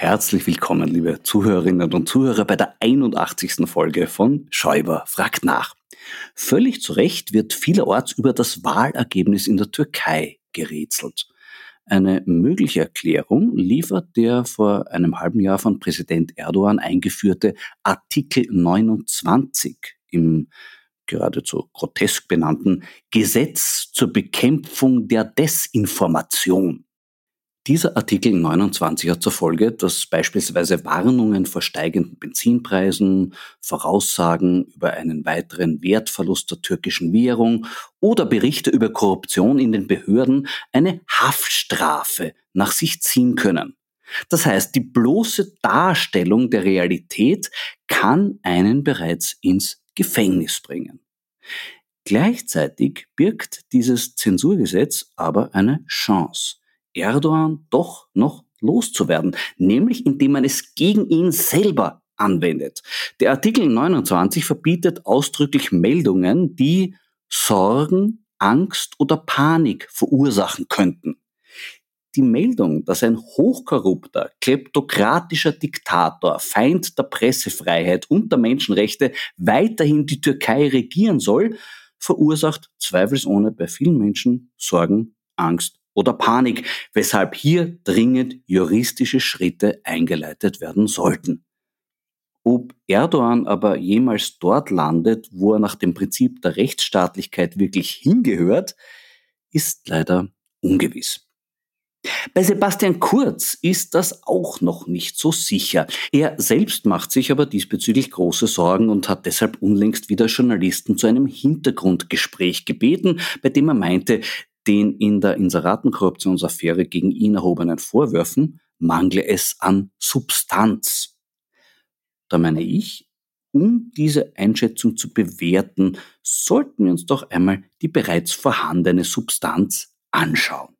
Herzlich willkommen, liebe Zuhörerinnen und Zuhörer, bei der 81. Folge von Schäuber fragt nach. Völlig zu Recht wird vielerorts über das Wahlergebnis in der Türkei gerätselt. Eine mögliche Erklärung liefert der vor einem halben Jahr von Präsident Erdogan eingeführte Artikel 29 im geradezu grotesk benannten Gesetz zur Bekämpfung der Desinformation. Dieser Artikel 29 hat zur Folge, dass beispielsweise Warnungen vor steigenden Benzinpreisen, Voraussagen über einen weiteren Wertverlust der türkischen Währung oder Berichte über Korruption in den Behörden eine Haftstrafe nach sich ziehen können. Das heißt, die bloße Darstellung der Realität kann einen bereits ins Gefängnis bringen. Gleichzeitig birgt dieses Zensurgesetz aber eine Chance. Erdogan doch noch loszuwerden, nämlich indem man es gegen ihn selber anwendet. Der Artikel 29 verbietet ausdrücklich Meldungen, die Sorgen, Angst oder Panik verursachen könnten. Die Meldung, dass ein hochkorrupter, kleptokratischer Diktator, Feind der Pressefreiheit und der Menschenrechte weiterhin die Türkei regieren soll, verursacht zweifelsohne bei vielen Menschen Sorgen, Angst oder Panik, weshalb hier dringend juristische Schritte eingeleitet werden sollten. Ob Erdogan aber jemals dort landet, wo er nach dem Prinzip der Rechtsstaatlichkeit wirklich hingehört, ist leider ungewiss. Bei Sebastian Kurz ist das auch noch nicht so sicher. Er selbst macht sich aber diesbezüglich große Sorgen und hat deshalb unlängst wieder Journalisten zu einem Hintergrundgespräch gebeten, bei dem er meinte, den in der Inseratenkorruptionsaffäre gegen ihn erhobenen Vorwürfen mangle es an Substanz. Da meine ich, um diese Einschätzung zu bewerten, sollten wir uns doch einmal die bereits vorhandene Substanz anschauen.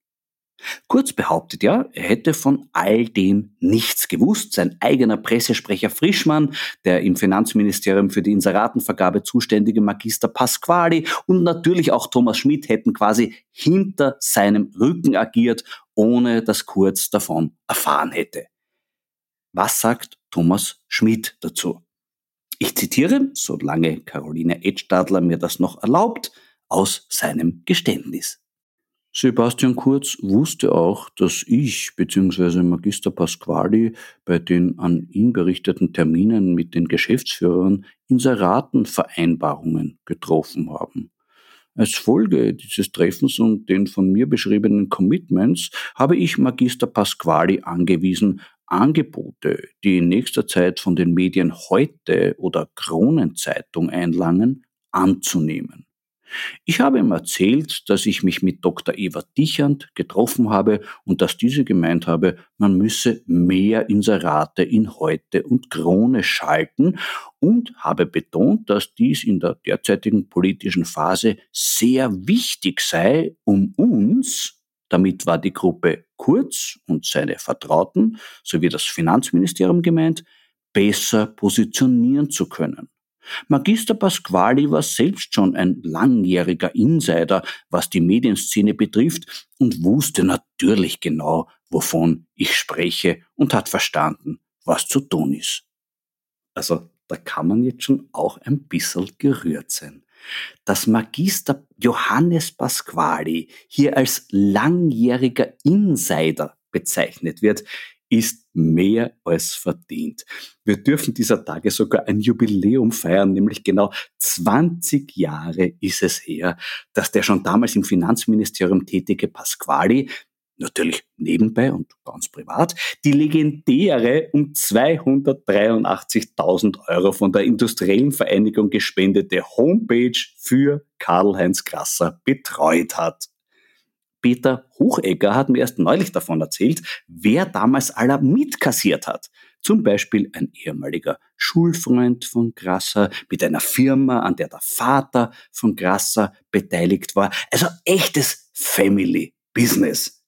Kurz behauptet ja, er hätte von all dem nichts gewusst. Sein eigener Pressesprecher Frischmann, der im Finanzministerium für die Inseratenvergabe zuständige Magister Pasquali und natürlich auch Thomas Schmidt hätten quasi hinter seinem Rücken agiert, ohne dass Kurz davon erfahren hätte. Was sagt Thomas Schmidt dazu? Ich zitiere, solange Caroline Edstadler mir das noch erlaubt, aus seinem Geständnis. Sebastian Kurz wusste auch, dass ich bzw. Magister Pasquali bei den an ihn berichteten Terminen mit den Geschäftsführern Inseratenvereinbarungen getroffen haben. Als Folge dieses Treffens und den von mir beschriebenen Commitments habe ich Magister Pasquali angewiesen, Angebote, die in nächster Zeit von den Medien heute oder Kronenzeitung einlangen, anzunehmen. Ich habe ihm erzählt, dass ich mich mit Dr. Eva Dichand getroffen habe und dass diese gemeint habe, man müsse mehr Inserate in Heute und Krone schalten und habe betont, dass dies in der derzeitigen politischen Phase sehr wichtig sei, um uns, damit war die Gruppe Kurz und seine Vertrauten sowie das Finanzministerium gemeint, besser positionieren zu können. Magister Pasquali war selbst schon ein langjähriger Insider, was die Medienszene betrifft und wusste natürlich genau, wovon ich spreche und hat verstanden, was zu tun ist. Also da kann man jetzt schon auch ein bisschen gerührt sein. Dass Magister Johannes Pasquali hier als langjähriger Insider bezeichnet wird, ist mehr als verdient. Wir dürfen dieser Tage sogar ein Jubiläum feiern, nämlich genau 20 Jahre ist es her, dass der schon damals im Finanzministerium tätige Pasquali natürlich nebenbei und ganz privat, die legendäre um 283.000 Euro von der Industriellen Vereinigung gespendete Homepage für Karl-Heinz Grasser betreut hat. Peter Hochegger hat mir erst neulich davon erzählt, wer damals aller mitkassiert hat. Zum Beispiel ein ehemaliger Schulfreund von Grasser mit einer Firma, an der der Vater von Grasser beteiligt war. Also echtes Family Business.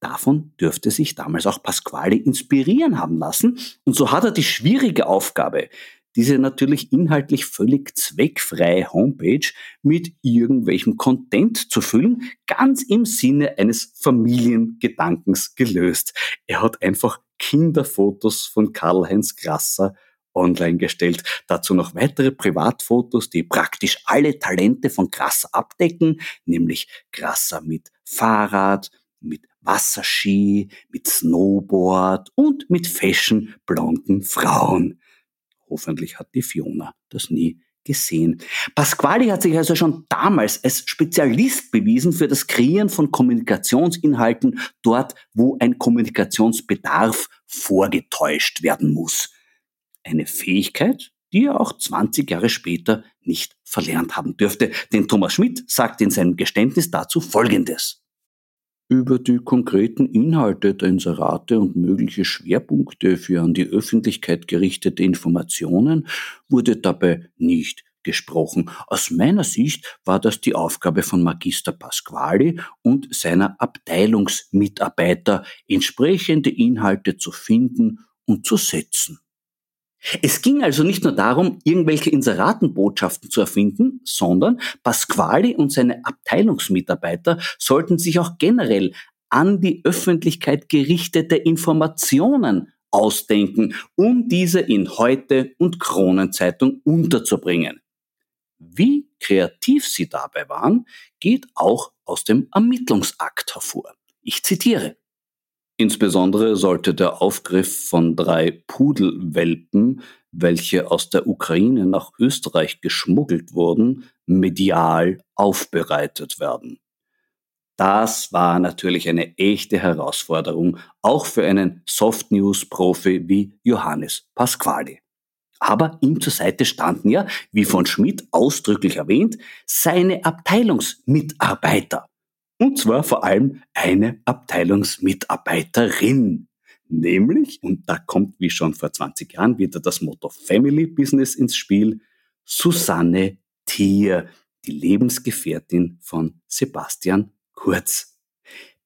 Davon dürfte sich damals auch Pasquale inspirieren haben lassen. Und so hat er die schwierige Aufgabe, diese natürlich inhaltlich völlig zweckfreie Homepage mit irgendwelchem Content zu füllen, ganz im Sinne eines Familiengedankens gelöst. Er hat einfach Kinderfotos von Karl-Heinz Grasser online gestellt. Dazu noch weitere Privatfotos, die praktisch alle Talente von Grasser abdecken, nämlich Grasser mit Fahrrad, mit Wasserski, mit Snowboard und mit fashion blonden Frauen. Hoffentlich hat die Fiona das nie gesehen. Pasquali hat sich also schon damals als Spezialist bewiesen für das Kreieren von Kommunikationsinhalten dort, wo ein Kommunikationsbedarf vorgetäuscht werden muss. Eine Fähigkeit, die er auch 20 Jahre später nicht verlernt haben dürfte, denn Thomas Schmidt sagt in seinem Geständnis dazu Folgendes. Über die konkreten Inhalte der Inserate und mögliche Schwerpunkte für an die Öffentlichkeit gerichtete Informationen wurde dabei nicht gesprochen. Aus meiner Sicht war das die Aufgabe von Magister Pasquali und seiner Abteilungsmitarbeiter, entsprechende Inhalte zu finden und zu setzen. Es ging also nicht nur darum, irgendwelche Inseratenbotschaften zu erfinden, sondern Pasquali und seine Abteilungsmitarbeiter sollten sich auch generell an die Öffentlichkeit gerichtete Informationen ausdenken, um diese in Heute und Kronenzeitung unterzubringen. Wie kreativ sie dabei waren, geht auch aus dem Ermittlungsakt hervor. Ich zitiere. Insbesondere sollte der Aufgriff von drei Pudelwelpen, welche aus der Ukraine nach Österreich geschmuggelt wurden, medial aufbereitet werden. Das war natürlich eine echte Herausforderung, auch für einen Soft News Profi wie Johannes Pasquali. Aber ihm zur Seite standen ja, wie von Schmidt ausdrücklich erwähnt, seine Abteilungsmitarbeiter. Und zwar vor allem eine Abteilungsmitarbeiterin. Nämlich, und da kommt wie schon vor 20 Jahren wieder das Motto Family Business ins Spiel, Susanne Thier, die Lebensgefährtin von Sebastian Kurz.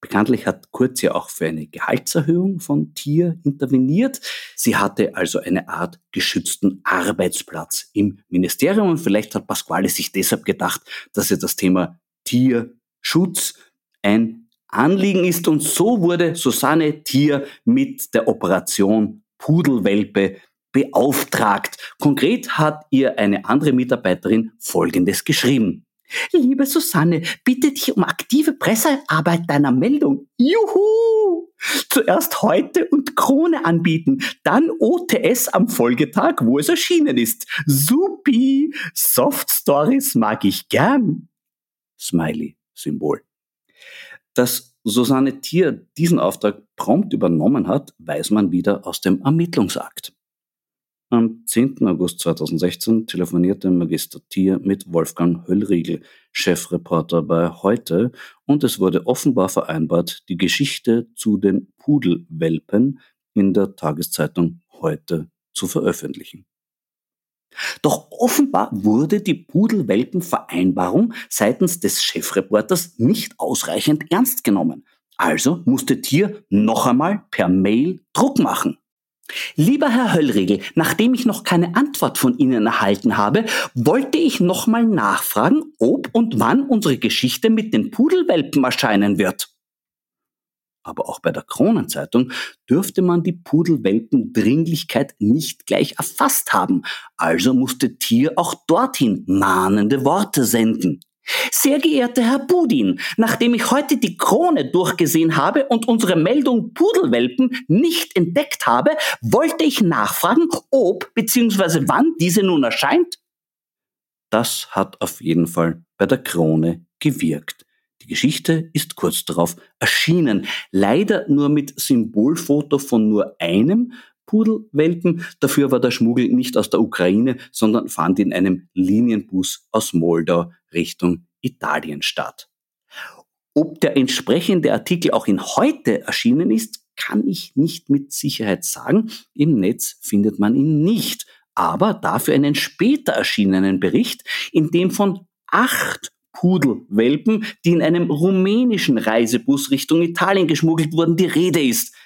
Bekanntlich hat Kurz ja auch für eine Gehaltserhöhung von Thier interveniert. Sie hatte also eine Art geschützten Arbeitsplatz im Ministerium und vielleicht hat Pasquale sich deshalb gedacht, dass er das Thema Tierschutz ein Anliegen ist. Und so wurde Susanne Thier mit der Operation Pudelwelpe beauftragt. Konkret hat ihr eine andere Mitarbeiterin Folgendes geschrieben. Liebe Susanne, bitte dich um aktive Pressearbeit deiner Meldung. Juhu! Zuerst heute und Krone anbieten, dann OTS am Folgetag, wo es erschienen ist. Supi! Soft Stories mag ich gern. Smiley-Symbol. Dass Susanne Thier diesen Auftrag prompt übernommen hat, weiß man wieder aus dem Ermittlungsakt. Am 10. August 2016 telefonierte Magister Thier mit Wolfgang Höllriegel, Chefreporter bei Heute, und es wurde offenbar vereinbart, die Geschichte zu den Pudelwelpen in der Tageszeitung Heute zu veröffentlichen. Doch offenbar wurde die Pudelwelpenvereinbarung seitens des Chefreporters nicht ausreichend ernst genommen. Also musste Thier noch einmal per Mail Druck machen. Lieber Herr Höllregel, nachdem ich noch keine Antwort von Ihnen erhalten habe, wollte ich nochmal nachfragen, ob und wann unsere Geschichte mit den Pudelwelpen erscheinen wird. Aber auch bei der Kronenzeitung dürfte man die Pudelwelpen-Dringlichkeit nicht gleich erfasst haben, also musste Tier auch dorthin mahnende Worte senden. Sehr geehrter Herr Budin, nachdem ich heute die Krone durchgesehen habe und unsere Meldung Pudelwelpen nicht entdeckt habe, wollte ich nachfragen, ob bzw. wann diese nun erscheint. Das hat auf jeden Fall bei der Krone gewirkt. Die Geschichte ist kurz darauf erschienen, leider nur mit Symbolfoto von nur einem Pudelwelpen. Dafür war der Schmuggel nicht aus der Ukraine, sondern fand in einem Linienbus aus Moldau Richtung Italien statt. Ob der entsprechende Artikel auch in heute erschienen ist, kann ich nicht mit Sicherheit sagen. Im Netz findet man ihn nicht, aber dafür einen später erschienenen Bericht, in dem von acht Pudelwelpen, die in einem rumänischen Reisebus Richtung Italien geschmuggelt wurden, die Rede ist.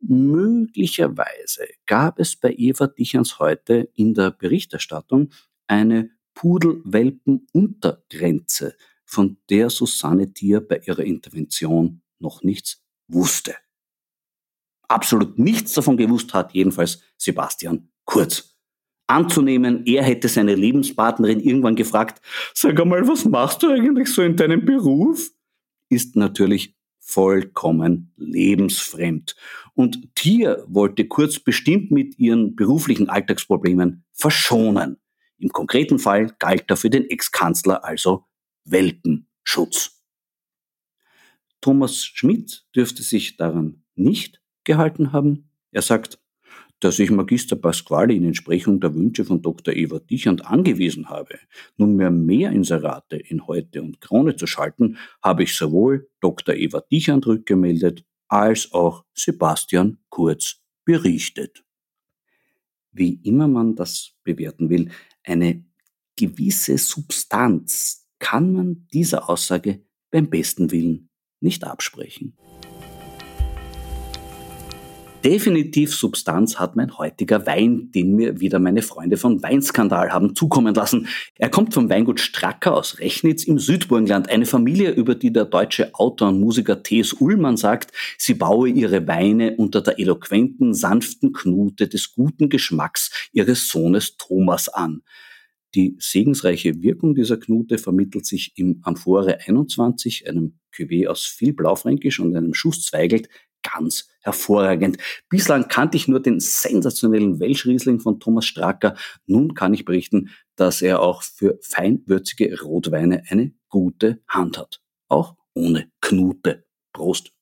Möglicherweise gab es bei Eva Dichans heute in der Berichterstattung eine Pudelwelpenuntergrenze, von der Susanne Thier bei ihrer Intervention noch nichts wusste. Absolut nichts davon gewusst hat jedenfalls Sebastian Kurz. Anzunehmen, er hätte seine Lebenspartnerin irgendwann gefragt, sag einmal, was machst du eigentlich so in deinem Beruf? Ist natürlich vollkommen lebensfremd. Und Thier wollte Kurz bestimmt mit ihren beruflichen Alltagsproblemen verschonen. Im konkreten Fall galt dafür den Ex-Kanzler also Welpenschutz. Thomas Schmidt dürfte sich daran nicht gehalten haben. Er sagt, dass ich Magister Pasquale in Entsprechung der Wünsche von Dr. Eva Dichand angewiesen habe, nunmehr mehr Inserate in Heute und Krone zu schalten, habe ich sowohl Dr. Eva Dichand rückgemeldet als auch Sebastian Kurz berichtet. Wie immer man das bewerten will, eine gewisse Substanz kann man dieser Aussage beim besten Willen nicht absprechen. Definitiv Substanz hat mein heutiger Wein, den mir wieder meine Freunde von Weinskandal haben zukommen lassen. Er kommt vom Weingut Stracker aus Rechnitz im Südburgenland, eine Familie, über die der deutsche Autor und Musiker T.S. Ullmann sagt, sie baue ihre Weine unter der eloquenten, sanften Knute des guten Geschmacks ihres Sohnes Thomas an. Die segensreiche Wirkung dieser Knute vermittelt sich im Amphore 21, einem Cuvée aus viel Blaufränkisch und einem Schuss Zweigelt, ganz hervorragend. Bislang kannte ich nur den sensationellen Welschriesling von Thomas Stracker. Nun kann ich berichten, dass er auch für feinwürzige Rotweine eine gute Hand hat. Auch ohne Knute. Prost.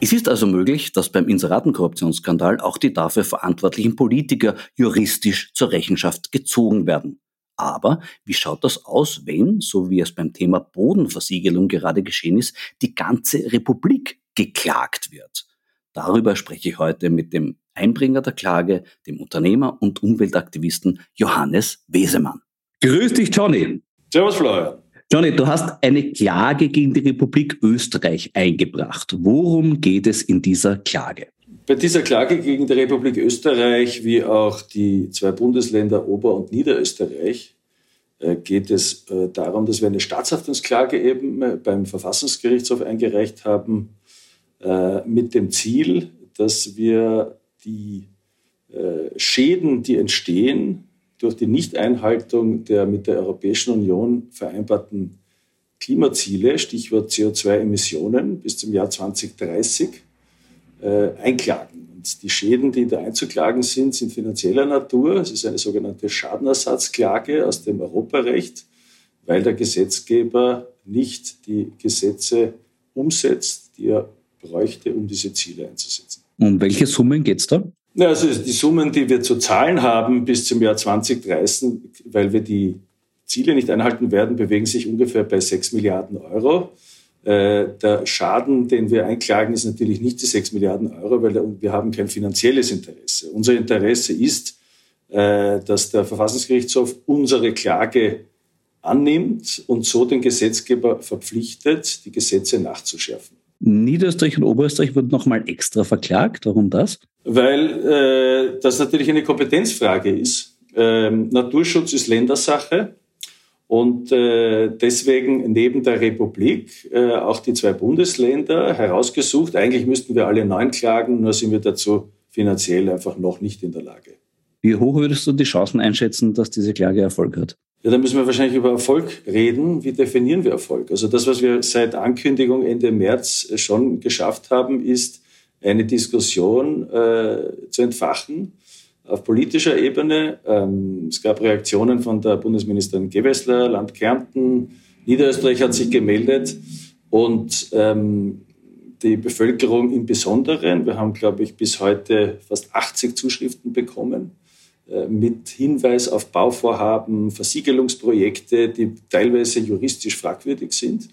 Es ist also möglich, dass beim Inseratenkorruptionsskandal auch die dafür verantwortlichen Politiker juristisch zur Rechenschaft gezogen werden. Aber wie schaut das aus, wenn, so wie es beim Thema Bodenversiegelung gerade geschehen ist, die ganze Republik geklagt wird? Darüber spreche ich heute mit dem Einbringer der Klage, dem Unternehmer und Umweltaktivisten Johannes Wesemann. Grüß dich, Johnny. Servus, Florian. Johnny, du hast eine Klage gegen die Republik Österreich eingebracht. Worum geht es in dieser Klage? Bei dieser Klage gegen die Republik Österreich wie auch die zwei Bundesländer Ober- und Niederösterreich äh, geht es äh, darum, dass wir eine Staatshaftungsklage eben äh, beim Verfassungsgerichtshof eingereicht haben mit dem Ziel, dass wir die Schäden, die entstehen durch die Nichteinhaltung der mit der Europäischen Union vereinbarten Klimaziele, Stichwort CO2-Emissionen bis zum Jahr 2030, äh, einklagen. Und die Schäden, die da einzuklagen sind, sind finanzieller Natur. Es ist eine sogenannte Schadenersatzklage aus dem Europarecht, weil der Gesetzgeber nicht die Gesetze umsetzt, die er bräuchte, um diese Ziele einzusetzen. Um welche Summen geht es da? Ja, also die Summen, die wir zu zahlen haben bis zum Jahr 2030, weil wir die Ziele nicht einhalten werden, bewegen sich ungefähr bei 6 Milliarden Euro. Äh, der Schaden, den wir einklagen, ist natürlich nicht die 6 Milliarden Euro, weil wir haben kein finanzielles Interesse. Unser Interesse ist, äh, dass der Verfassungsgerichtshof unsere Klage annimmt und so den Gesetzgeber verpflichtet, die Gesetze nachzuschärfen. Niederösterreich und Oberösterreich wurden nochmal extra verklagt. Warum das? Weil äh, das natürlich eine Kompetenzfrage ist. Ähm, Naturschutz ist Ländersache und äh, deswegen neben der Republik äh, auch die zwei Bundesländer herausgesucht. Eigentlich müssten wir alle neun klagen, nur sind wir dazu finanziell einfach noch nicht in der Lage. Wie hoch würdest du die Chancen einschätzen, dass diese Klage Erfolg hat? Ja, da müssen wir wahrscheinlich über Erfolg reden. Wie definieren wir Erfolg? Also das, was wir seit Ankündigung Ende März schon geschafft haben, ist eine Diskussion äh, zu entfachen auf politischer Ebene. Ähm, es gab Reaktionen von der Bundesministerin Gewessler, Land Kärnten, Niederösterreich hat sich gemeldet und ähm, die Bevölkerung im Besonderen. Wir haben, glaube ich, bis heute fast 80 Zuschriften bekommen äh, mit Hinweis auf Bauvorhaben, Versiegelungsprojekte, die teilweise juristisch fragwürdig sind.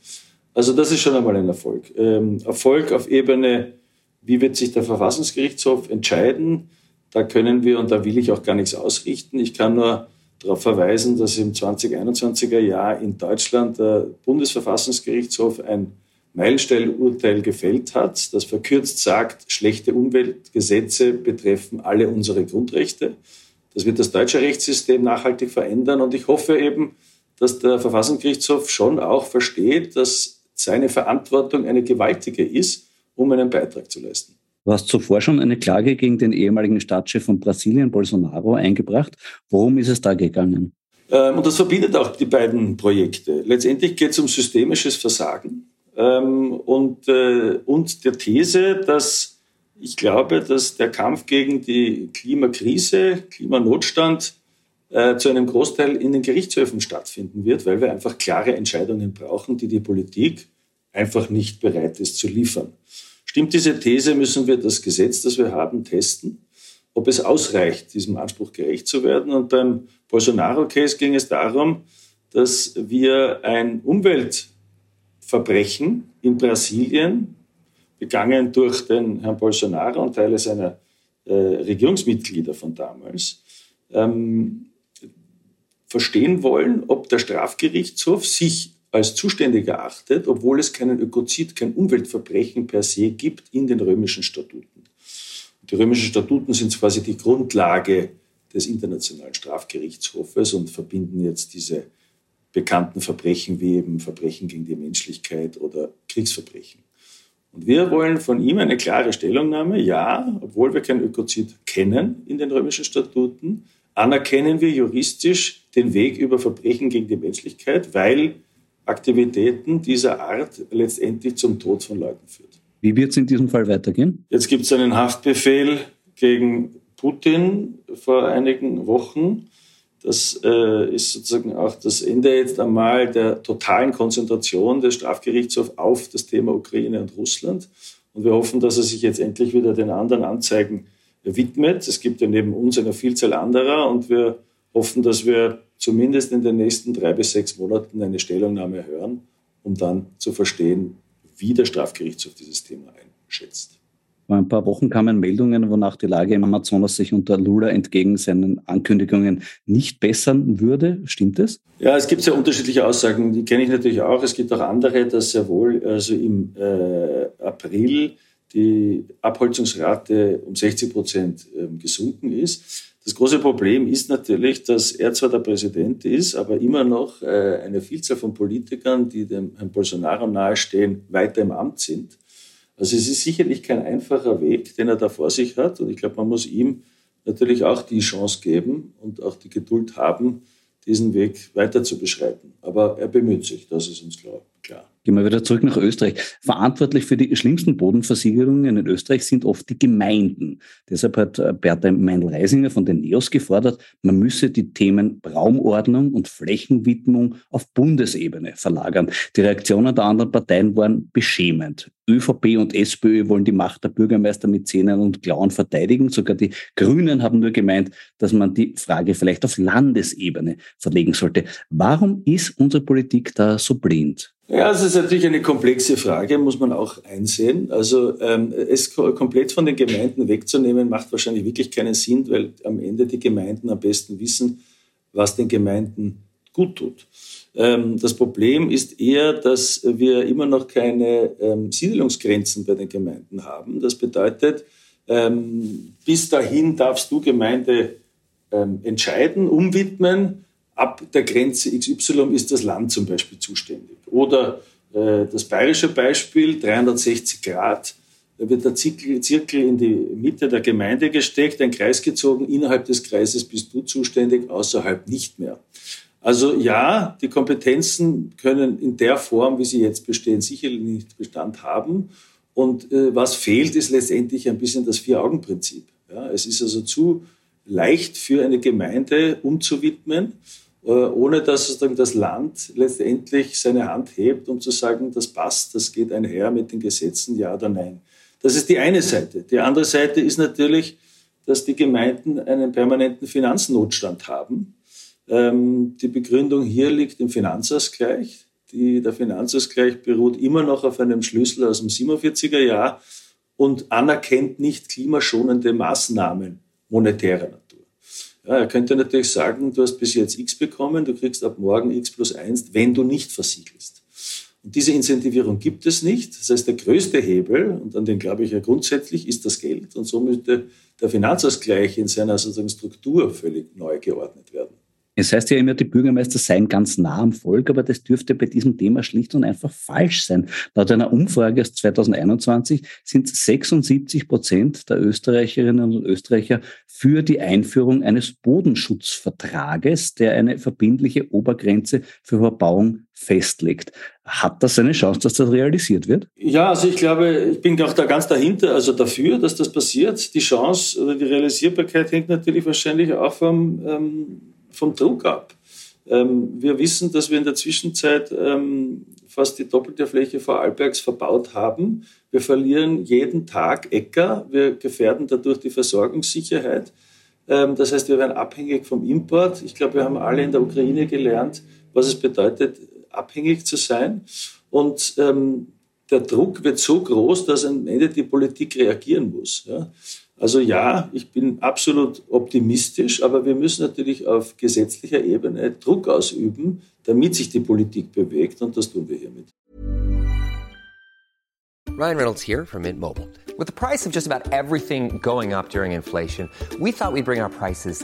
Also das ist schon einmal ein Erfolg. Ähm, Erfolg auf Ebene, wie wird sich der Verfassungsgerichtshof entscheiden? Da können wir und da will ich auch gar nichts ausrichten. Ich kann nur darauf verweisen, dass im 2021er Jahr in Deutschland der Bundesverfassungsgerichtshof ein Meilensteinurteil gefällt hat, das verkürzt sagt, schlechte Umweltgesetze betreffen alle unsere Grundrechte. Das wird das deutsche Rechtssystem nachhaltig verändern. Und ich hoffe eben, dass der Verfassungsgerichtshof schon auch versteht, dass seine Verantwortung eine gewaltige ist, um einen Beitrag zu leisten. Du hast zuvor schon eine Klage gegen den ehemaligen Staatschef von Brasilien, Bolsonaro, eingebracht. Worum ist es da gegangen? Ähm, und das verbindet auch die beiden Projekte. Letztendlich geht es um systemisches Versagen ähm, und, äh, und der These, dass ich glaube, dass der Kampf gegen die Klimakrise, Klimanotstand äh, zu einem Großteil in den Gerichtshöfen stattfinden wird, weil wir einfach klare Entscheidungen brauchen, die die Politik einfach nicht bereit ist zu liefern. Stimmt diese These, müssen wir das Gesetz, das wir haben, testen, ob es ausreicht, diesem Anspruch gerecht zu werden. Und beim Bolsonaro-Case ging es darum, dass wir ein Umweltverbrechen in Brasilien begangen durch den Herrn Bolsonaro und Teile seiner äh, Regierungsmitglieder von damals, ähm, verstehen wollen, ob der Strafgerichtshof sich als zuständig erachtet, obwohl es keinen Ökozid, kein Umweltverbrechen per se gibt in den römischen Statuten. Die römischen Statuten sind quasi die Grundlage des Internationalen Strafgerichtshofes und verbinden jetzt diese bekannten Verbrechen wie eben Verbrechen gegen die Menschlichkeit oder Kriegsverbrechen. Und wir wollen von ihm eine klare Stellungnahme. Ja, obwohl wir kein Ökozid kennen in den römischen Statuten, anerkennen wir juristisch den Weg über Verbrechen gegen die Menschlichkeit, weil Aktivitäten dieser Art letztendlich zum Tod von Leuten führt. Wie wird es in diesem Fall weitergehen? Jetzt gibt es einen Haftbefehl gegen Putin vor einigen Wochen. Das äh, ist sozusagen auch das Ende jetzt einmal der totalen Konzentration des Strafgerichtshofs auf das Thema Ukraine und Russland. Und wir hoffen, dass er sich jetzt endlich wieder den anderen Anzeigen widmet. Es gibt ja neben uns eine Vielzahl anderer und wir hoffen, dass wir zumindest in den nächsten drei bis sechs Monaten eine Stellungnahme hören, um dann zu verstehen, wie der Strafgerichtshof dieses Thema einschätzt. Vor ein paar Wochen kamen Meldungen, wonach die Lage im Amazonas sich unter Lula entgegen seinen Ankündigungen nicht bessern würde. Stimmt das? Ja, es gibt sehr unterschiedliche Aussagen. Die kenne ich natürlich auch. Es gibt auch andere, dass sehr wohl also im äh, April die Abholzungsrate um 60 Prozent äh, gesunken ist. Das große Problem ist natürlich, dass er zwar der Präsident ist, aber immer noch äh, eine Vielzahl von Politikern, die dem Herrn Bolsonaro nahestehen, weiter im Amt sind. Also es ist sicherlich kein einfacher Weg, den er da vor sich hat. Und ich glaube, man muss ihm natürlich auch die Chance geben und auch die Geduld haben, diesen Weg weiter zu beschreiten. Aber er bemüht sich, das ist uns klar. Klar. Gehen wir wieder zurück nach Österreich. Verantwortlich für die schlimmsten Bodenversiegelungen in Österreich sind oft die Gemeinden. Deshalb hat äh, Bertha Meindl-Reisinger von den NEOS gefordert, man müsse die Themen Raumordnung und Flächenwidmung auf Bundesebene verlagern. Die Reaktionen der anderen Parteien waren beschämend. ÖVP und SPÖ wollen die Macht der Bürgermeister mit Zähnen und Klauen verteidigen. Sogar die Grünen haben nur gemeint, dass man die Frage vielleicht auf Landesebene verlegen sollte. Warum ist unsere Politik da so blind? Ja, das ist natürlich eine komplexe Frage, muss man auch einsehen. Also ähm, es komplett von den Gemeinden wegzunehmen, macht wahrscheinlich wirklich keinen Sinn, weil am Ende die Gemeinden am besten wissen, was den Gemeinden gut tut. Ähm, das Problem ist eher, dass wir immer noch keine ähm, Siedlungsgrenzen bei den Gemeinden haben. Das bedeutet, ähm, bis dahin darfst du Gemeinde ähm, entscheiden, umwidmen ab der Grenze XY ist das Land zum Beispiel zuständig. Oder äh, das bayerische Beispiel, 360 Grad, da wird der Zirkel, in die Mitte der Gemeinde gesteckt, ein Kreis gezogen, innerhalb des Kreises bist du zuständig, außerhalb nicht mehr. Also ja, die Kompetenzen können in der Form, wie sie jetzt bestehen, sicherlich nicht Bestand haben. Und äh, was fehlt, ist letztendlich ein bisschen das Vier-Augen-Prinzip. Ja, es ist also zu leicht für eine Gemeinde umzuwidmen, ohne dass sozusagen das Land letztendlich seine Hand hebt, um zu sagen, das passt, das geht einher mit den Gesetzen, ja oder nein. Das ist die eine Seite. Die andere Seite ist natürlich, dass die Gemeinden einen permanenten Finanznotstand haben. Ähm, die Begründung hier liegt im Finanzausgleich. Die, der Finanzausgleich beruht immer noch auf einem Schlüssel aus dem 47er Jahr und anerkennt nicht klimaschonende Maßnahmen monetärer. Ja, er könnte natürlich sagen, du hast bis jetzt X bekommen, du kriegst ab morgen X plus 1, wenn du nicht versiegelst. Und diese Incentivierung gibt es nicht. Das heißt, der größte Hebel, und an den glaube ich ja grundsätzlich, ist das Geld. Und so müsste der Finanzausgleich in seiner sozusagen Struktur völlig neu geordnet werden. Es heißt ja immer, die Bürgermeister seien ganz nah am Volk, aber das dürfte bei diesem Thema schlicht und einfach falsch sein. Laut einer Umfrage aus 2021 sind 76 Prozent der Österreicherinnen und Österreicher für die Einführung eines Bodenschutzvertrages, der eine verbindliche Obergrenze für Verbauung festlegt. Hat das eine Chance, dass das realisiert wird? Ja, also ich glaube, ich bin auch da ganz dahinter, also dafür, dass das passiert. Die Chance oder die Realisierbarkeit hängt natürlich wahrscheinlich auch vom ähm, vom Druck ab. Ähm, wir wissen, dass wir in der Zwischenzeit ähm, fast die doppelte Fläche Vorarlbergs verbaut haben. Wir verlieren jeden Tag Äcker. Wir gefährden dadurch die Versorgungssicherheit. Ähm, das heißt, wir werden abhängig vom Import. Ich glaube, wir haben alle in der Ukraine gelernt, was es bedeutet, abhängig zu sein. Und ähm, der Druck wird so groß, dass am Ende die Politik reagieren muss. Ja. Also ja, ich bin absolut optimistisch, aber wir müssen natürlich auf gesetzlicher Ebene Druck ausüben, damit sich die Politik bewegt und das tun wir hiermit. Ryan Reynolds here from Mint Mobile. With the price of just about everything going up during inflation, we thought we'd bring our prices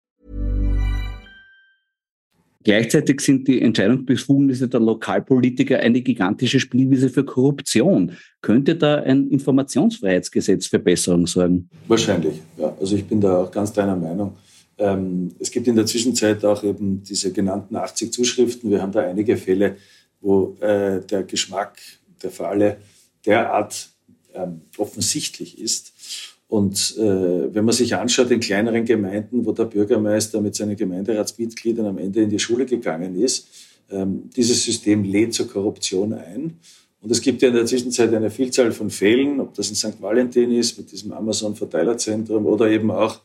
Gleichzeitig sind die Entscheidungsbefugnisse der Lokalpolitiker eine gigantische Spielwiese für Korruption. Könnte da ein Informationsfreiheitsgesetz für Besserung sorgen? Wahrscheinlich, ja. Also ich bin da auch ganz deiner Meinung. Ähm, es gibt in der Zwischenzeit auch eben diese genannten 80 Zuschriften. Wir haben da einige Fälle, wo äh, der Geschmack der Falle derart ähm, offensichtlich ist. Und äh, wenn man sich anschaut in kleineren Gemeinden, wo der Bürgermeister mit seinen Gemeinderatsmitgliedern am Ende in die Schule gegangen ist, ähm, dieses System lädt zur Korruption ein. Und es gibt ja in der Zwischenzeit eine Vielzahl von Fällen, ob das in St. Valentin ist mit diesem Amazon-Verteilerzentrum oder eben auch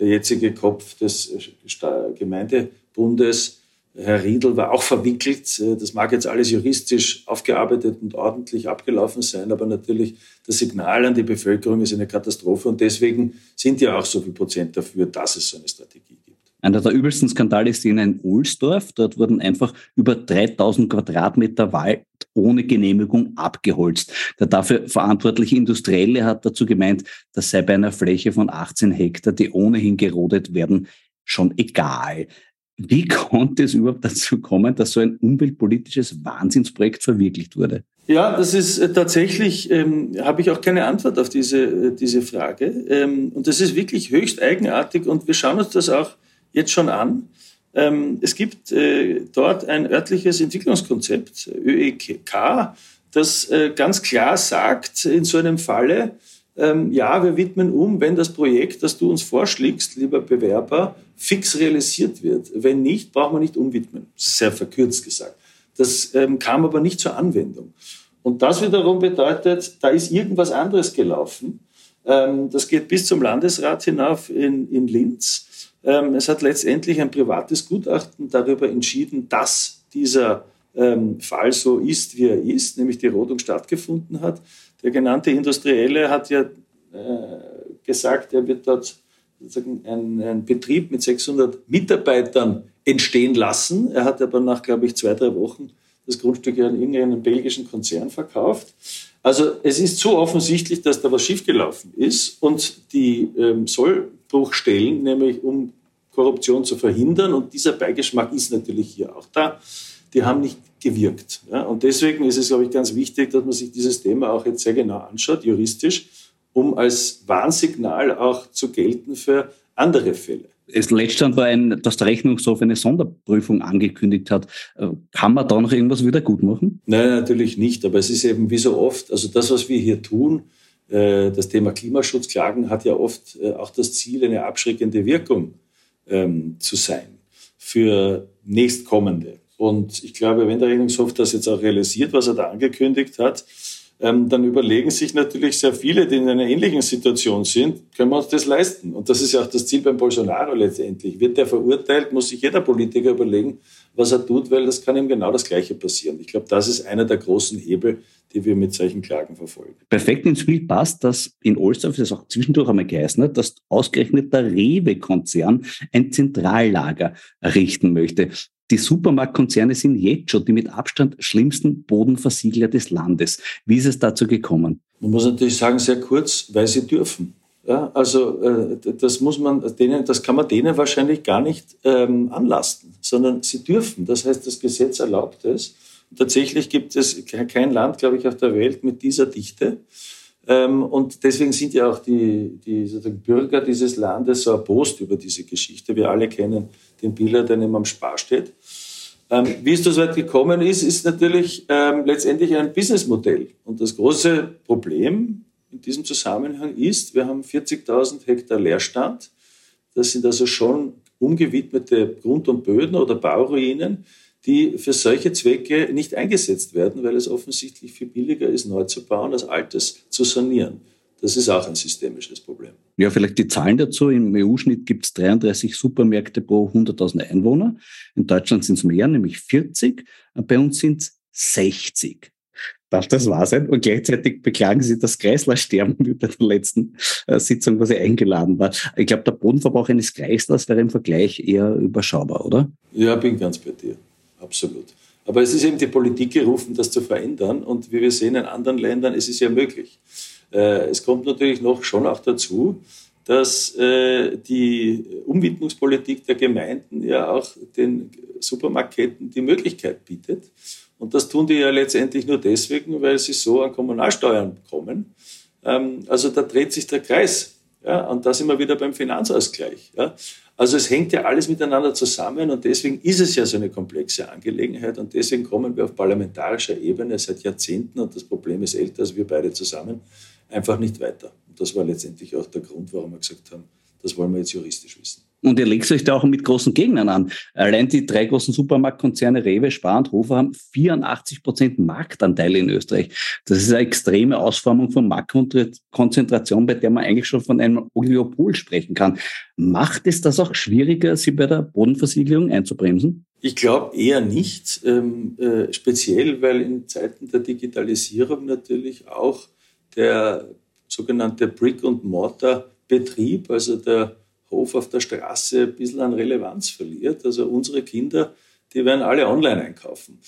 der jetzige Kopf des äh, Gemeindebundes, Herr Riedel war auch verwickelt. Das mag jetzt alles juristisch aufgearbeitet und ordentlich abgelaufen sein, aber natürlich das Signal an die Bevölkerung ist eine Katastrophe und deswegen sind ja auch so viel Prozent dafür, dass es so eine Strategie gibt. Einer der übelsten Skandale ist in ein Ohlsdorf. Dort wurden einfach über 3000 Quadratmeter Wald ohne Genehmigung abgeholzt. Der dafür verantwortliche Industrielle hat dazu gemeint, das sei bei einer Fläche von 18 Hektar, die ohnehin gerodet werden, schon egal. Wie konnte es überhaupt dazu kommen, dass so ein umweltpolitisches Wahnsinnsprojekt verwirklicht wurde? Ja, das ist äh, tatsächlich, ähm, habe ich auch keine Antwort auf diese, äh, diese Frage. Ähm, und das ist wirklich höchst eigenartig und wir schauen uns das auch jetzt schon an. Ähm, es gibt äh, dort ein örtliches Entwicklungskonzept, ÖEK, das äh, ganz klar sagt, in so einem Falle, ähm, ja, wir widmen um, wenn das Projekt, das du uns vorschlägst, lieber Bewerber, fix realisiert wird. Wenn nicht, brauchen wir nicht umwidmen. Sehr verkürzt gesagt. Das ähm, kam aber nicht zur Anwendung. Und das wiederum bedeutet, da ist irgendwas anderes gelaufen. Ähm, das geht bis zum Landesrat hinauf in, in Linz. Ähm, es hat letztendlich ein privates Gutachten darüber entschieden, dass dieser ähm, Fall so ist, wie er ist, nämlich die Rodung stattgefunden hat. Der genannte Industrielle hat ja äh, gesagt, er wird dort sozusagen einen, einen Betrieb mit 600 Mitarbeitern entstehen lassen. Er hat aber nach, glaube ich, zwei, drei Wochen das Grundstück an irgendeinen belgischen Konzern verkauft. Also es ist so offensichtlich, dass da was schiefgelaufen ist und die ähm, Sollbruchstellen, nämlich um Korruption zu verhindern, und dieser Beigeschmack ist natürlich hier auch da, die haben nicht gewirkt. Ja? Und deswegen ist es, glaube ich, ganz wichtig, dass man sich dieses Thema auch jetzt sehr genau anschaut, juristisch, um als Warnsignal auch zu gelten für andere Fälle. Es letztens war ein, dass der Rechnungshof eine Sonderprüfung angekündigt hat. Äh, kann man da noch irgendwas wieder gut machen? Nein, natürlich nicht. Aber es ist eben wie so oft, also das, was wir hier tun, äh, das Thema Klimaschutzklagen hat ja oft äh, auch das Ziel, eine abschreckende Wirkung ähm, zu sein für nächstkommende. Und ich glaube, wenn der Rechnungshof das jetzt auch realisiert, was er da angekündigt hat, ähm, dann überlegen sich natürlich sehr viele, die in einer ähnlichen Situation sind, können wir uns das leisten? Und das ist ja auch das Ziel beim Bolsonaro letztendlich. Wird der verurteilt, muss sich jeder Politiker überlegen, was er tut, weil das kann ihm genau das Gleiche passieren. Ich glaube, das ist einer der großen Hebel, die wir mit solchen Klagen verfolgen. Perfekt ins Bild passt, dass in Olsdorf das auch zwischendurch einmal geheißen hat, dass ausgerechnet der Rewe-Konzern ein Zentrallager errichten möchte. Die Supermarktkonzerne sind jetzt schon die mit Abstand schlimmsten Bodenversiegler des Landes. Wie ist es dazu gekommen? Man muss natürlich sagen, sehr kurz, weil sie dürfen. Ja, also äh, das muss man denen, das kann man denen wahrscheinlich gar nicht ähm, anlasten, sondern sie dürfen. Das heißt, das Gesetz erlaubt es. Und tatsächlich gibt es kein Land, glaube ich, auf der Welt mit dieser Dichte. Ähm, und deswegen sind ja auch die, die Bürger dieses Landes so erbost über diese Geschichte. Wir alle kennen den Biller, der neben am Spar steht. Ähm, wie es so weit gekommen ist, ist natürlich ähm, letztendlich ein Businessmodell. Und das große Problem in diesem Zusammenhang ist, wir haben 40.000 Hektar Leerstand. Das sind also schon umgewidmete Grund- und Böden oder Bauruinen, die für solche Zwecke nicht eingesetzt werden, weil es offensichtlich viel billiger ist, neu zu bauen, als altes zu sanieren. Das ist auch ein systemisches Problem. Ja, vielleicht die Zahlen dazu. Im EU-Schnitt gibt es 33 Supermärkte pro 100.000 Einwohner. In Deutschland sind es mehr, nämlich 40. Bei uns sind es 60. Darf das wahr sein? Und gleichzeitig beklagen Sie das Kreisler-Sterben wie bei der letzten äh, Sitzung, wo Sie eingeladen war. Ich glaube, der Bodenverbrauch eines Kreislers wäre im Vergleich eher überschaubar, oder? Ja, bin ganz bei dir. Absolut. Aber es ist eben die Politik gerufen, das zu verändern. Und wie wir sehen in anderen Ländern, es ist ja möglich. Äh, es kommt natürlich noch schon auch dazu, dass äh, die Umwidmungspolitik der Gemeinden ja auch den Supermarktketten die Möglichkeit bietet. Und das tun die ja letztendlich nur deswegen, weil sie so an Kommunalsteuern kommen. Ähm, also da dreht sich der Kreis. Ja, und da sind wir wieder beim Finanzausgleich. Ja. Also es hängt ja alles miteinander zusammen und deswegen ist es ja so eine komplexe Angelegenheit und deswegen kommen wir auf parlamentarischer Ebene seit Jahrzehnten und das Problem ist älter als wir beide zusammen einfach nicht weiter. Und das war letztendlich auch der Grund, warum wir gesagt haben, das wollen wir jetzt juristisch wissen. Und ihr legt euch da auch mit großen Gegnern an. Allein die drei großen Supermarktkonzerne Rewe, Spar und Hofer haben 84 Prozent Marktanteile in Österreich. Das ist eine extreme Ausformung von Marktkonzentration, bei der man eigentlich schon von einem Oligopol sprechen kann. Macht es das auch schwieriger, sie bei der Bodenversiegelung einzubremsen? Ich glaube eher nicht, ähm, äh, speziell weil in Zeiten der Digitalisierung natürlich auch der sogenannte Brick- und Mortar-Betrieb, also der Hof auf der Straße ein bisschen an Relevanz verliert. Also unsere Kinder, die werden alle online einkaufen.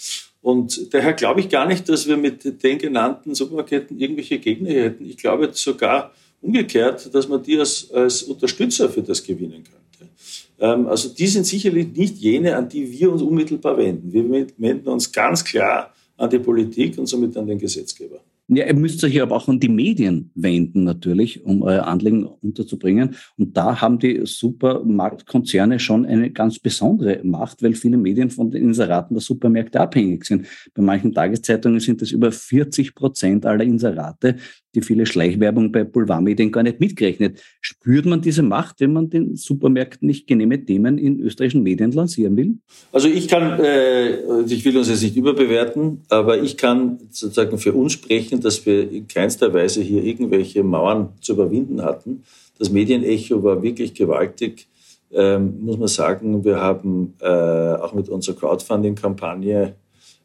Und daher glaube ich gar nicht, dass wir mit den genannten Supermarketten irgendwelche Gegner hätten. Ich glaube sogar umgekehrt, dass man die als, als Unterstützer für das gewinnen könnte. Ähm, also die sind sicherlich nicht jene, an die wir uns unmittelbar wenden. Wir wenden uns ganz klar an die Politik und somit an den Gesetzgeber. Ja, ihr müsst euch aber auch an die Medien wenden, natürlich, um euer Anliegen unterzubringen. Und da haben die Supermarktkonzerne schon eine ganz besondere Macht, weil viele Medien von den Inseraten der Supermärkte abhängig sind. Bei manchen Tageszeitungen sind es über 40 Prozent aller Inserate, die viele Schleichwerbung bei Boulevardmedien gar nicht mitgerechnet. Spürt man diese Macht, wenn man den Supermärkten nicht genehme Themen in österreichischen Medien lancieren will? Also ich kann, äh, ich will uns jetzt nicht überbewerten, aber ich kann sozusagen für uns sprechen, dass wir in keinster Weise hier irgendwelche Mauern zu überwinden hatten. Das Medienecho war wirklich gewaltig. Ähm, muss man sagen, wir haben äh, auch mit unserer Crowdfunding-Kampagne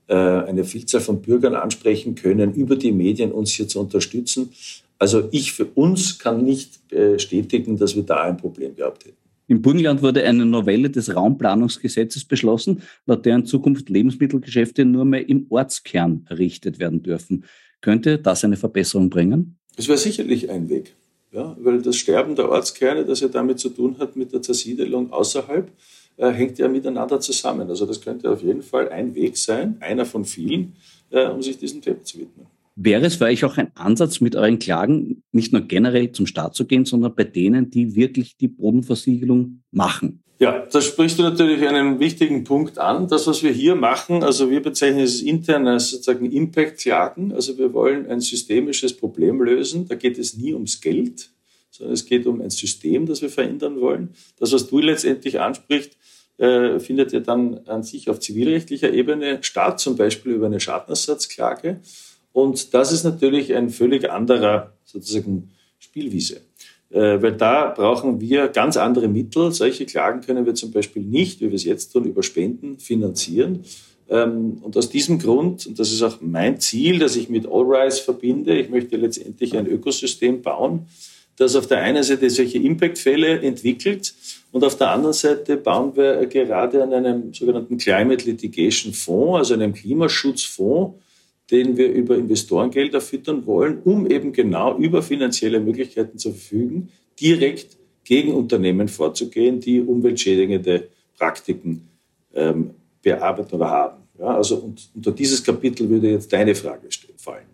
äh, eine Vielzahl von Bürgern ansprechen können, über die Medien uns hier zu unterstützen. Also ich für uns kann nicht bestätigen, dass wir da ein Problem gehabt hätten. Im Burgenland wurde eine Novelle des Raumplanungsgesetzes beschlossen, laut der in Zukunft Lebensmittelgeschäfte nur mehr im Ortskern errichtet werden dürfen. Könnte das eine Verbesserung bringen? Es wäre sicherlich ein Weg. Ja, weil das Sterben der Ortskerne, das ja damit zu tun hat mit der Zersiedelung außerhalb, äh, hängt ja miteinander zusammen. Also das könnte auf jeden Fall ein Weg sein, einer von vielen, äh, um sich diesem Thema zu widmen. Wäre es für euch auch ein Ansatz, mit euren Klagen nicht nur generell zum Staat zu gehen, sondern bei denen, die wirklich die Bodenversiegelung machen? Ja, da sprichst du natürlich einen wichtigen Punkt an. Das, was wir hier machen, also wir bezeichnen es intern als sozusagen Impact-Klagen. Also wir wollen ein systemisches Problem lösen. Da geht es nie ums Geld, sondern es geht um ein System, das wir verändern wollen. Das, was du letztendlich ansprichst, äh, findet ja dann an sich auf zivilrechtlicher Ebene statt, zum Beispiel über eine Schadenersatzklage. Und das ist natürlich ein völlig anderer sozusagen Spielwiese. Äh, weil da brauchen wir ganz andere Mittel. Solche Klagen können wir zum Beispiel nicht, wie wir es jetzt tun, über Spenden finanzieren. Ähm, und aus diesem Grund, und das ist auch mein Ziel, dass ich mit Allrise verbinde, ich möchte letztendlich ein Ökosystem bauen, das auf der einen Seite solche Impact-Fälle entwickelt und auf der anderen Seite bauen wir gerade an einem sogenannten Climate Litigation Fonds, also einem Klimaschutzfonds, den wir über Investorengelder füttern wollen, um eben genau über finanzielle Möglichkeiten zu verfügen, direkt gegen Unternehmen vorzugehen, die umweltschädigende Praktiken ähm, bearbeiten oder haben. Ja, also und, unter dieses Kapitel würde jetzt deine Frage fallen.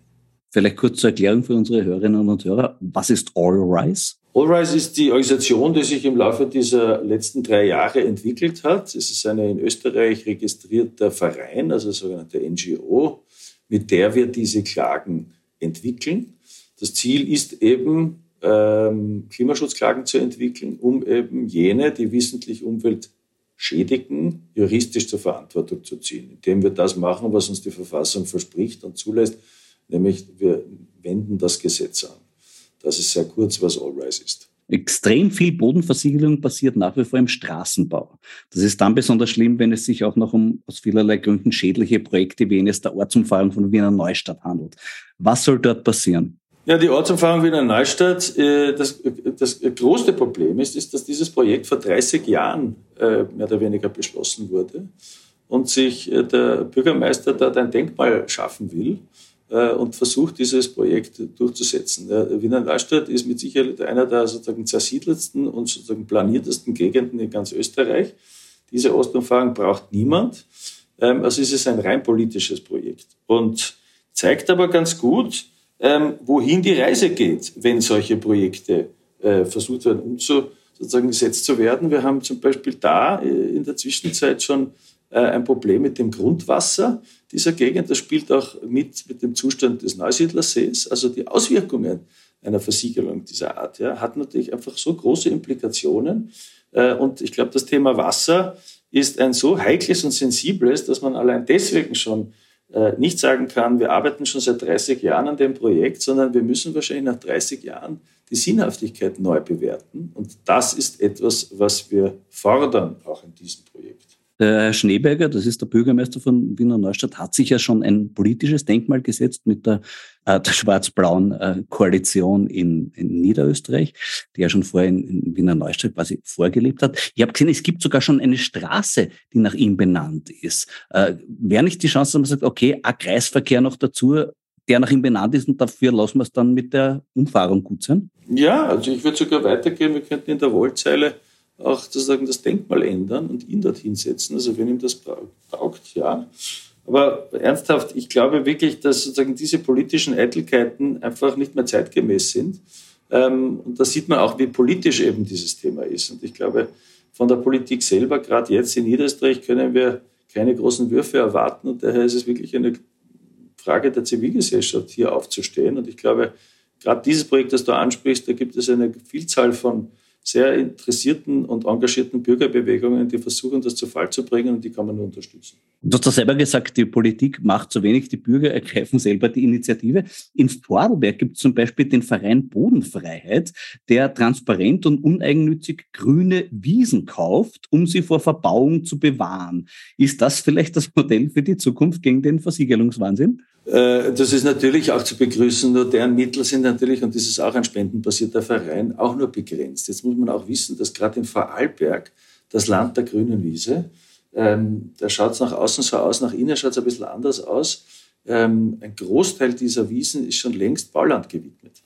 Vielleicht kurz zur Erklärung für unsere Hörerinnen und Hörer. Was ist All Rise? All Rise ist die Organisation, die sich im Laufe dieser letzten drei Jahre entwickelt hat. Es ist ein in Österreich registrierter Verein, also sogenannte NGO, mit der wir diese Klagen entwickeln. Das Ziel ist eben, ähm, Klimaschutzklagen zu entwickeln, um eben jene, die wissentlich Umwelt schädigen, juristisch zur Verantwortung zu ziehen, indem wir das machen, was uns die Verfassung verspricht und zulässt, nämlich wir wenden das Gesetz an. Das ist sehr kurz, was Allrise ist. Extrem viel Bodenversiegelung passiert nach wie vor im Straßenbau. Das ist dann besonders schlimm, wenn es sich auch noch um aus vielerlei Gründen schädliche Projekte wie eines der Ortsumfahrung von Wiener Neustadt handelt. Was soll dort passieren? Ja, die Ortsumfahrung Wiener Neustadt, äh, das, das größte Problem ist, ist, dass dieses Projekt vor 30 Jahren äh, mehr oder weniger beschlossen wurde und sich äh, der Bürgermeister dort ein Denkmal schaffen will. Äh, und versucht, dieses Projekt durchzusetzen. Wiener Neustadt ist mit Sicherheit einer der sozusagen zersiedelsten und sozusagen planiertesten Gegenden in ganz Österreich. Diese Ostumfahrung braucht niemand. Ähm, also ist es ein rein politisches Projekt und zeigt aber ganz gut, ähm, wohin die Reise geht, wenn solche Projekte äh, versucht werden, umzu, sozusagen gesetzt zu werden. Wir haben zum Beispiel da äh, in der Zwischenzeit schon ein Problem mit dem Grundwasser dieser Gegend. Das spielt auch mit mit dem Zustand des Neusiedlersees. Also die Auswirkungen einer Versiegelung dieser Art ja, hat natürlich einfach so große Implikationen. Äh, und ich glaube, das Thema Wasser ist ein so heikles und sensibles, dass man allein deswegen schon äh, nicht sagen kann, wir arbeiten schon seit 30 Jahren an dem Projekt, sondern wir müssen wahrscheinlich nach 30 Jahren die Sinnhaftigkeit neu bewerten. Und das ist etwas, was wir fordern, auch in diesem Projekt. Der Herr Schneeberger, das ist der Bürgermeister von Wiener Neustadt, hat sich ja schon ein politisches Denkmal gesetzt mit der, äh, der schwarz-blauen äh, Koalition in, in Niederösterreich, die ja schon vorher in, in Wiener Neustadt quasi vorgelebt hat. Ich habe gesehen, es gibt sogar schon eine Straße, die nach ihm benannt ist. Äh, Wäre nicht die Chance, dass man sagt, okay, ein Kreisverkehr noch dazu, der nach ihm benannt ist und dafür lassen wir es dann mit der Umfahrung gut sein? Ja, also ich würde sogar weitergehen. Wir könnten in der Wollzeile auch sozusagen das Denkmal ändern und ihn dorthin setzen. Also wenn ihm das taugt, ja. Aber ernsthaft, ich glaube wirklich, dass sozusagen diese politischen Eitelkeiten einfach nicht mehr zeitgemäß sind. Ähm, und da sieht man auch, wie politisch eben dieses Thema ist. Und ich glaube, von der Politik selber, gerade jetzt in Niederösterreich, können wir keine großen Würfe erwarten. Und daher ist es wirklich eine Frage der Zivilgesellschaft, hier aufzustehen. Und ich glaube, gerade dieses Projekt, das du ansprichst, da gibt es eine Vielzahl von sehr interessierten und engagierten Bürgerbewegungen, die versuchen, das zu Fall zu bringen und die kann man nur unterstützen. Du hast ja selber gesagt, die Politik macht zu wenig, die Bürger ergreifen selber die Initiative. In Vorarlberg gibt es zum Beispiel den Verein Bodenfreiheit, der transparent und uneigennützig grüne Wiesen kauft, um sie vor Verbauung zu bewahren. Ist das vielleicht das Modell für die Zukunft gegen den Versiegelungswahnsinn? Äh, das ist natürlich auch zu begrüßen, nur deren Mittel sind natürlich, und das ist auch ein spendenbasierter Verein, auch nur begrenzt. Jetzt muss man auch wissen, dass gerade in Vorarlberg, das Land der grünen Wiese, ähm, da schaut es nach außen so aus, nach innen schaut es ein bisschen anders aus. Ähm, ein Großteil dieser Wiesen ist schon längst Bauland gewidmet.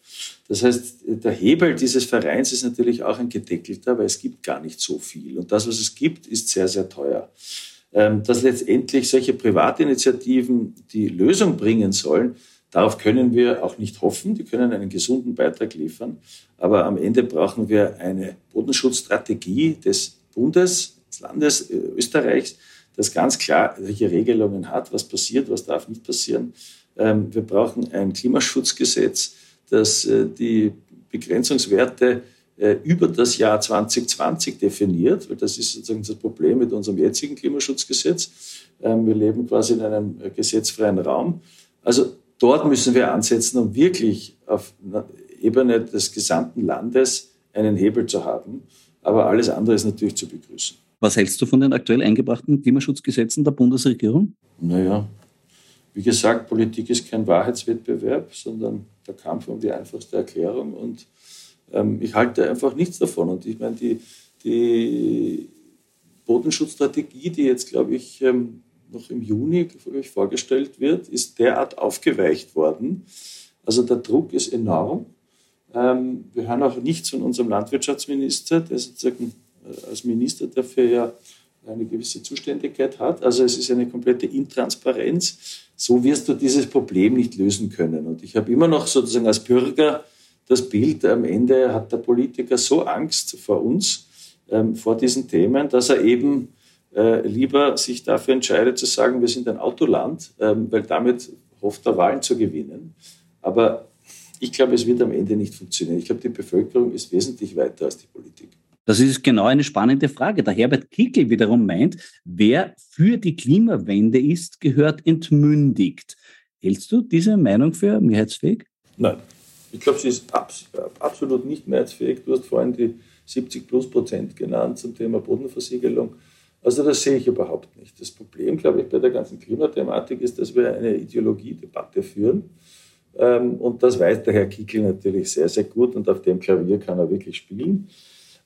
Das heißt, der Hebel dieses Vereins ist natürlich auch ein gedeckelter, weil es gibt gar nicht so viel. Und das, was es gibt, ist sehr, sehr teuer. Ähm, dass letztendlich solche Privatinitiativen die Lösung bringen sollen, darauf können wir auch nicht hoffen. Die können einen gesunden Beitrag liefern. Aber am Ende brauchen wir eine Bodenschutzstrategie des Bundes, des Landes äh, Österreichs, das ganz klar solche Regelungen hat, was passiert, was darf nicht passieren. Ähm, wir brauchen ein Klimaschutzgesetz, das äh, die Begrenzungswerte über das Jahr 2020 definiert, weil das ist sozusagen das Problem mit unserem jetzigen Klimaschutzgesetz. Ähm, wir leben quasi in einem äh, gesetzfreien Raum. Also dort müssen wir ansetzen, um wirklich auf Ebene des gesamten Landes einen Hebel zu haben. Aber alles andere ist natürlich zu begrüßen. Was hältst du von den aktuell eingebrachten Klimaschutzgesetzen der Bundesregierung? Naja, wie gesagt, Politik ist kein Wahrheitswettbewerb, sondern der Kampf um die einfachste Erklärung. Und ähm, ich halte einfach nichts davon. Und ich meine, die, die Bodenschutzstrategie, die jetzt, glaube ich, ähm, noch im Juni ich, vorgestellt wird, ist derart aufgeweicht worden. Also der Druck ist enorm. Ähm, wir hören auch nichts von unserem Landwirtschaftsminister, der sozusagen äh, als Minister dafür ja eine gewisse Zuständigkeit hat. Also es ist eine komplette Intransparenz. So wirst du dieses Problem nicht lösen können. Und ich habe immer noch sozusagen als Bürger das Bild, am Ende hat der Politiker so Angst vor uns, ähm, vor diesen Themen, dass er eben äh, lieber sich dafür entscheidet zu sagen, wir sind ein Autoland, ähm, weil damit hofft er Wahlen zu gewinnen. Aber ich glaube, es wird am Ende nicht funktionieren. Ich glaube, die Bevölkerung ist wesentlich weiter als die Politik. Das ist genau eine spannende Frage. Der Herbert Kickel wiederum meint, wer für die Klimawende ist, gehört entmündigt. Hältst du diese Meinung für mehrheitsfähig? Nein. Ich glaube, sie ist abs absolut nicht mehrheitsfähig. Du hast vorhin die 70 plus Prozent genannt zum Thema Bodenversiegelung. Also das sehe ich überhaupt nicht. Das Problem, glaube ich, bei der ganzen Klimathematik ist, dass wir eine Ideologiedebatte führen. Ähm, und das weiß der Herr Kickel natürlich sehr, sehr gut und auf dem Klavier kann er wirklich spielen.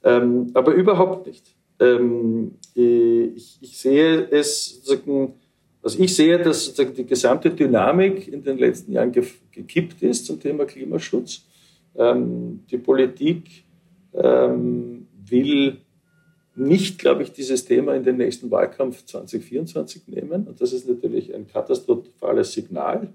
Ähm, aber überhaupt nicht. Ähm, ich sehe es sozusagen also ich sehe, dass die gesamte Dynamik in den letzten Jahren gekippt ist zum Thema Klimaschutz. Ähm, die Politik ähm, will nicht, glaube ich, dieses Thema in den nächsten Wahlkampf 2024 nehmen. Und das ist natürlich ein katastrophales Signal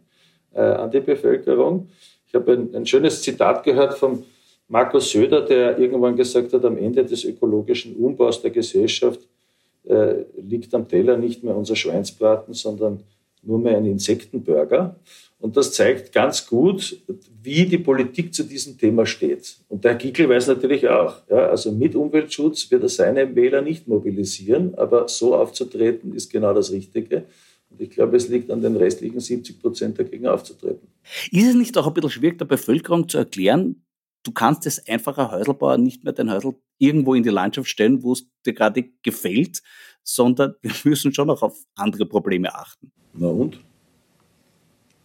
äh, an die Bevölkerung. Ich habe ein, ein schönes Zitat gehört von Markus Söder, der irgendwann gesagt hat, am Ende des ökologischen Umbaus der Gesellschaft äh, liegt am Teller nicht mehr unser Schweinsbraten, sondern nur mehr ein Insektenburger. Und das zeigt ganz gut, wie die Politik zu diesem Thema steht. Und der Herr Gickel weiß natürlich auch, ja, also mit Umweltschutz wird er seine Wähler nicht mobilisieren, aber so aufzutreten ist genau das Richtige. Und ich glaube, es liegt an den restlichen 70 Prozent dagegen aufzutreten. Ist es nicht auch ein bisschen schwierig, der Bevölkerung zu erklären, du kannst als einfacher Häuselbauer nicht mehr dein Häusl irgendwo in die Landschaft stellen, wo es dir gerade gefällt, sondern wir müssen schon auch auf andere Probleme achten. Na und?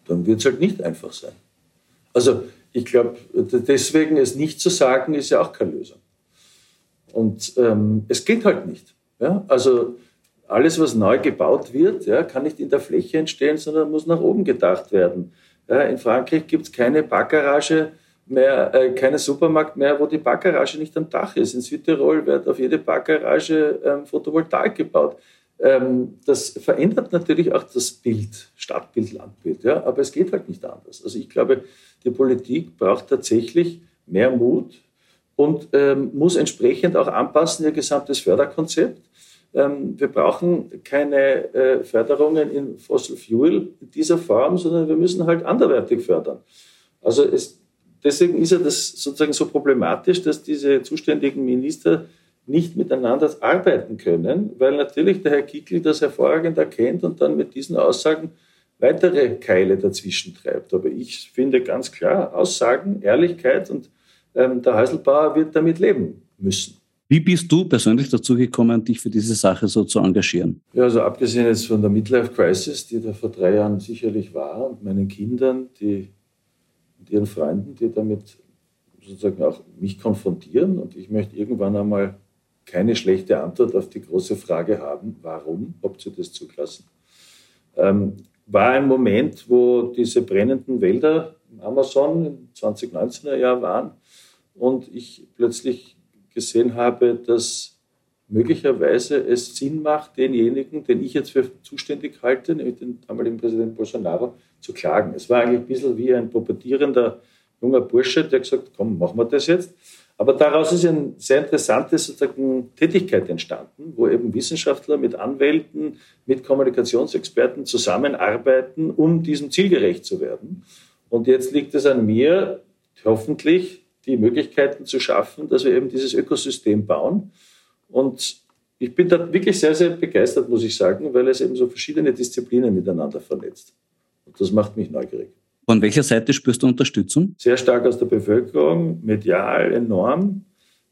Dann wird es halt nicht einfach sein. Also ich glaube, deswegen es nicht zu sagen, ist ja auch keine Lösung. Und ähm, es geht halt nicht. Ja? Also alles, was neu gebaut wird, ja, kann nicht in der Fläche entstehen, sondern muss nach oben gedacht werden. Ja, in Frankreich gibt es keine Parkgarage mehr, äh, keinen Supermarkt mehr, wo die Parkgarage nicht am Dach ist. In Südtirol wird auf jede Parkgarage ähm, Photovoltaik gebaut. Ähm, das verändert natürlich auch das Bild, Stadtbild, Landbild. Ja? Aber es geht halt nicht anders. Also ich glaube, die Politik braucht tatsächlich mehr Mut und ähm, muss entsprechend auch anpassen ihr gesamtes Förderkonzept. Ähm, wir brauchen keine äh, Förderungen in Fossil Fuel in dieser Form, sondern wir müssen halt anderwertig fördern. Also es, deswegen ist ja das sozusagen so problematisch, dass diese zuständigen Minister nicht miteinander arbeiten können, weil natürlich der Herr Kickl das hervorragend erkennt und dann mit diesen Aussagen weitere Keile dazwischen treibt. Aber ich finde ganz klar, Aussagen, Ehrlichkeit und ähm, der Häuselbauer wird damit leben müssen. Wie bist du persönlich dazu gekommen, dich für diese Sache so zu engagieren? Ja, also abgesehen jetzt von der Midlife Crisis, die da vor drei Jahren sicherlich war, und meinen Kindern, die und ihren Freunden, die damit sozusagen auch mich konfrontieren. Und ich möchte irgendwann einmal keine schlechte Antwort auf die große Frage haben, warum habt ihr das zugelassen? Ähm, war ein Moment, wo diese brennenden Wälder im Amazon im 2019er Jahr waren und ich plötzlich gesehen habe, dass möglicherweise es Sinn macht, denjenigen, den ich jetzt für zuständig halte, nämlich den damaligen Präsidenten Bolsonaro, zu klagen. Es war eigentlich ein bisschen wie ein pubertierender junger Bursche, der gesagt komm, machen wir das jetzt. Aber daraus ist eine sehr interessante sozusagen Tätigkeit entstanden, wo eben Wissenschaftler mit Anwälten, mit Kommunikationsexperten zusammenarbeiten, um diesem Ziel gerecht zu werden. Und jetzt liegt es an mir, hoffentlich die Möglichkeiten zu schaffen, dass wir eben dieses Ökosystem bauen. Und ich bin da wirklich sehr, sehr begeistert, muss ich sagen, weil es eben so verschiedene Disziplinen miteinander vernetzt. Das macht mich neugierig. Von welcher Seite spürst du Unterstützung? Sehr stark aus der Bevölkerung, medial enorm,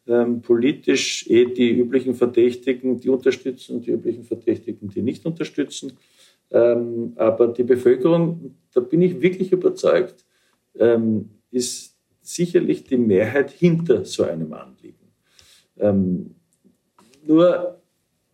ähm, politisch eh die üblichen Verdächtigen, die unterstützen und die üblichen Verdächtigen, die nicht unterstützen. Ähm, aber die Bevölkerung, da bin ich wirklich überzeugt, ähm, ist sicherlich die Mehrheit hinter so einem Anliegen. Ähm, nur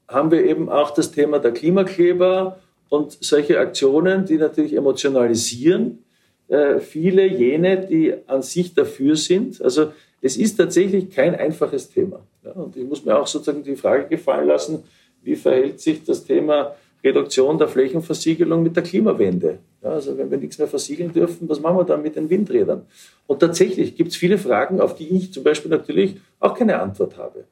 haben wir eben auch das Thema der Klimakleber und solche Aktionen, die natürlich emotionalisieren. Äh, viele jene, die an sich dafür sind. Also es ist tatsächlich kein einfaches Thema. Und ich muss mir auch sozusagen die Frage gefallen lassen, wie verhält sich das Thema Reduktion der Flächenversiegelung mit der Klimawende. Also wenn wir nichts mehr versiegeln dürfen, was machen wir dann mit den Windrädern? Und tatsächlich gibt es viele Fragen, auf die ich zum Beispiel natürlich auch keine Antwort habe.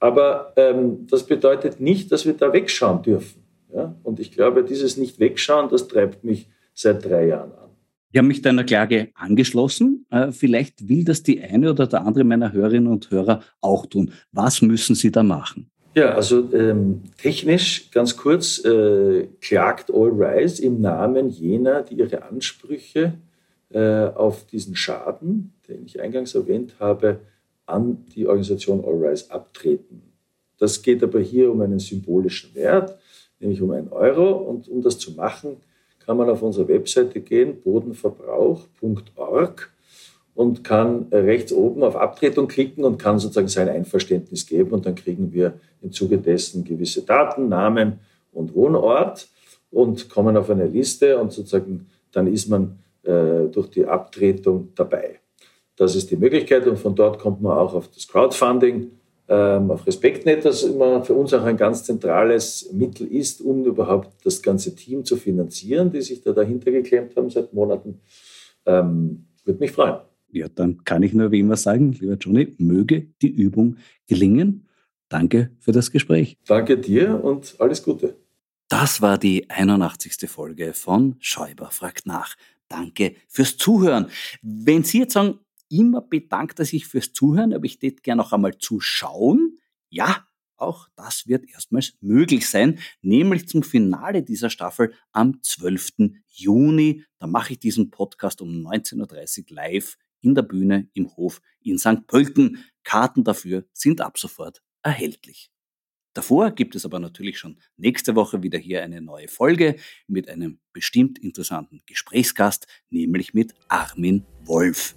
Aber ähm, das bedeutet nicht, dass wir da wegschauen dürfen. Ja? Und ich glaube, dieses Nicht-Wegschauen, das treibt mich seit drei Jahren an. Ich habe mich deiner Klage angeschlossen. Äh, vielleicht will das die eine oder der andere meiner Hörerinnen und Hörer auch tun. Was müssen sie da machen? Ja, also ähm, technisch ganz kurz äh, klagt All Rise im Namen jener, die ihre Ansprüche äh, auf diesen Schaden, den ich eingangs erwähnt habe, an die Organisation All Rise abtreten. Das geht aber hier um einen symbolischen Wert, nämlich um einen Euro. Und um das zu machen, kann man auf unsere Webseite gehen, bodenverbrauch.org und kann rechts oben auf Abtretung klicken und kann sozusagen sein Einverständnis geben und dann kriegen wir im Zuge dessen gewisse Daten, Namen und Wohnort und kommen auf eine Liste und sozusagen dann ist man äh, durch die Abtretung dabei. Das ist die Möglichkeit und von dort kommt man auch auf das Crowdfunding, ähm, auf Respektnet, das immer für uns auch ein ganz zentrales Mittel ist, um überhaupt das ganze Team zu finanzieren, die sich da dahinter geklemmt haben seit Monaten. Ähm, Würde mich freuen. Ja, dann kann ich nur wie immer sagen, lieber Johnny, möge die Übung gelingen. Danke für das Gespräch. Danke dir und alles Gute. Das war die 81. Folge von Schäuber fragt nach. Danke fürs Zuhören. Wenn Sie jetzt sagen, immer bedankt er sich fürs Zuhören, aber ich hätte gerne noch einmal zuschauen. Ja, auch das wird erstmals möglich sein, nämlich zum Finale dieser Staffel am 12. Juni. Da mache ich diesen Podcast um 19.30 Uhr live in der Bühne im Hof in St. Pölten. Karten dafür sind ab sofort erhältlich. Davor gibt es aber natürlich schon nächste Woche wieder hier eine neue Folge mit einem bestimmt interessanten Gesprächsgast, nämlich mit Armin Wolf.